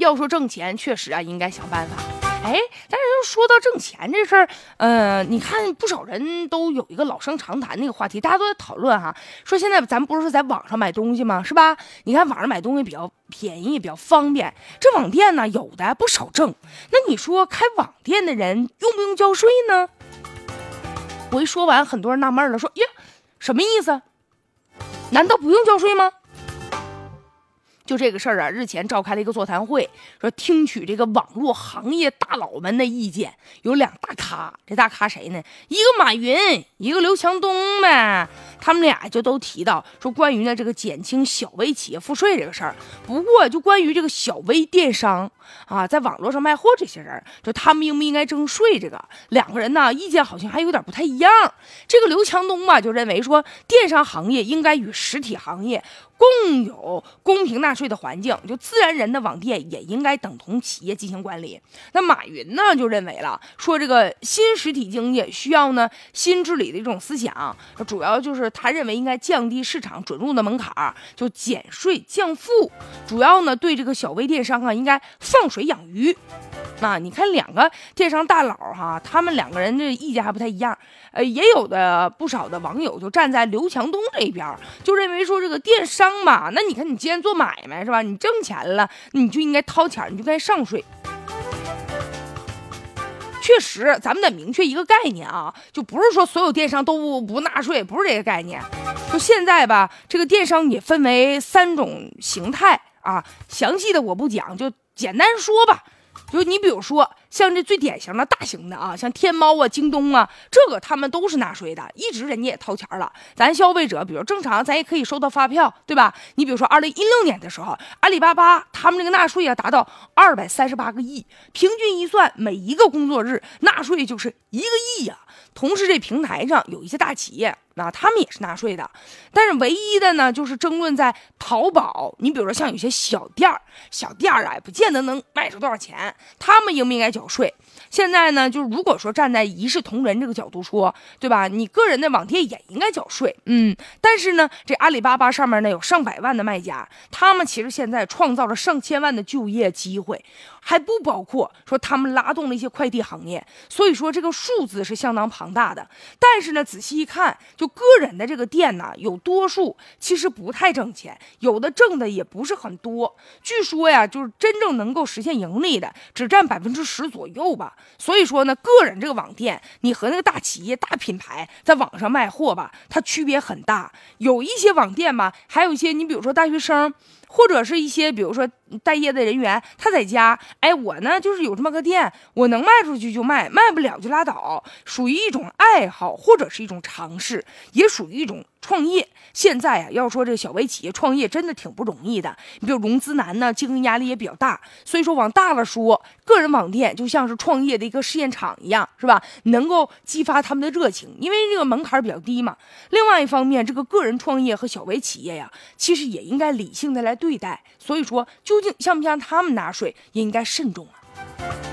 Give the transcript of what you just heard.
要说挣钱，确实啊，应该想办法。哎，但是就说到挣钱这事儿，呃，你看不少人都有一个老生常谈那个话题，大家都在讨论哈，说现在咱们不是在网上买东西吗？是吧？你看网上买东西比较便宜，比较方便，这网店呢有的不少挣。那你说开网店的人用不用交税呢？我一说完，很多人纳闷了，说呀，什么意思？难道不用交税吗？就这个事儿啊，日前召开了一个座谈会，说听取这个网络行业大佬们的意见。有两大咖，这大咖谁呢？一个马云，一个刘强东呗。他们俩就都提到说，关于呢这个减轻小微企业赋税这个事儿。不过就关于这个小微电商啊，在网络上卖货这些人，就他们应不应该征税，这个两个人呢意见好像还有点不太一样。这个刘强东吧就认为说，电商行业应该与实体行业。共有公平纳税的环境，就自然人的网店也应该等同企业进行管理。那马云呢就认为了，说这个新实体经济需要呢新治理的一种思想，主要就是他认为应该降低市场准入的门槛，就减税降负，主要呢对这个小微电商啊应该放水养鱼。那你看两个电商大佬哈，他们两个人这意见还不太一样。呃，也有的不少的网友就站在刘强东这边，就认为说这个电商嘛，那你看你既然做买卖是吧，你挣钱了，你就应该掏钱，你就该上税。确实，咱们得明确一个概念啊，就不是说所有电商都不不纳税，不是这个概念。就现在吧，这个电商也分为三种形态啊，详细的我不讲，就简单说吧。就你比如说，像这最典型的大型的啊，像天猫啊、京东啊，这个他们都是纳税的，一直人家也掏钱了。咱消费者，比如正常，咱也可以收到发票，对吧？你比如说，二零一六年的时候，阿里巴巴他们这个纳税啊，达到二百三十八个亿，平均一算，每一个工作日纳税就是一个亿呀。同时，这平台上有一些大企业。那他们也是纳税的，但是唯一的呢，就是争论在淘宝。你比如说像有些小店儿，小店儿啊，不见得能卖出多少钱，他们应不应该交缴税？现在呢，就是如果说站在一视同仁这个角度说，对吧？你个人的网店也应该缴税，嗯。但是呢，这阿里巴巴上面呢有上百万的卖家，他们其实现在创造了上千万的就业机会，还不包括说他们拉动了一些快递行业。所以说这个数字是相当庞大的。但是呢，仔细一看，就个人的这个店呢，有多数其实不太挣钱，有的挣的也不是很多。据说呀，就是真正能够实现盈利的，只占百分之十左右吧。所以说呢，个人这个网店，你和那个大企业、大品牌在网上卖货吧，它区别很大。有一些网店吧，还有一些你比如说大学生。或者是一些，比如说待业的人员，他在家，哎，我呢就是有这么个店，我能卖出去就卖，卖不了就拉倒，属于一种爱好或者是一种尝试，也属于一种创业。现在啊，要说这个小微企业创业真的挺不容易的，你比如融资难呢，经营压力也比较大，所以说往大了说，个人网店就像是创业的一个试验场一样，是吧？能够激发他们的热情，因为这个门槛比较低嘛。另外一方面，这个个人创业和小微企业呀，其实也应该理性的来。对待，所以说究竟像不像他们纳税，也应该慎重啊。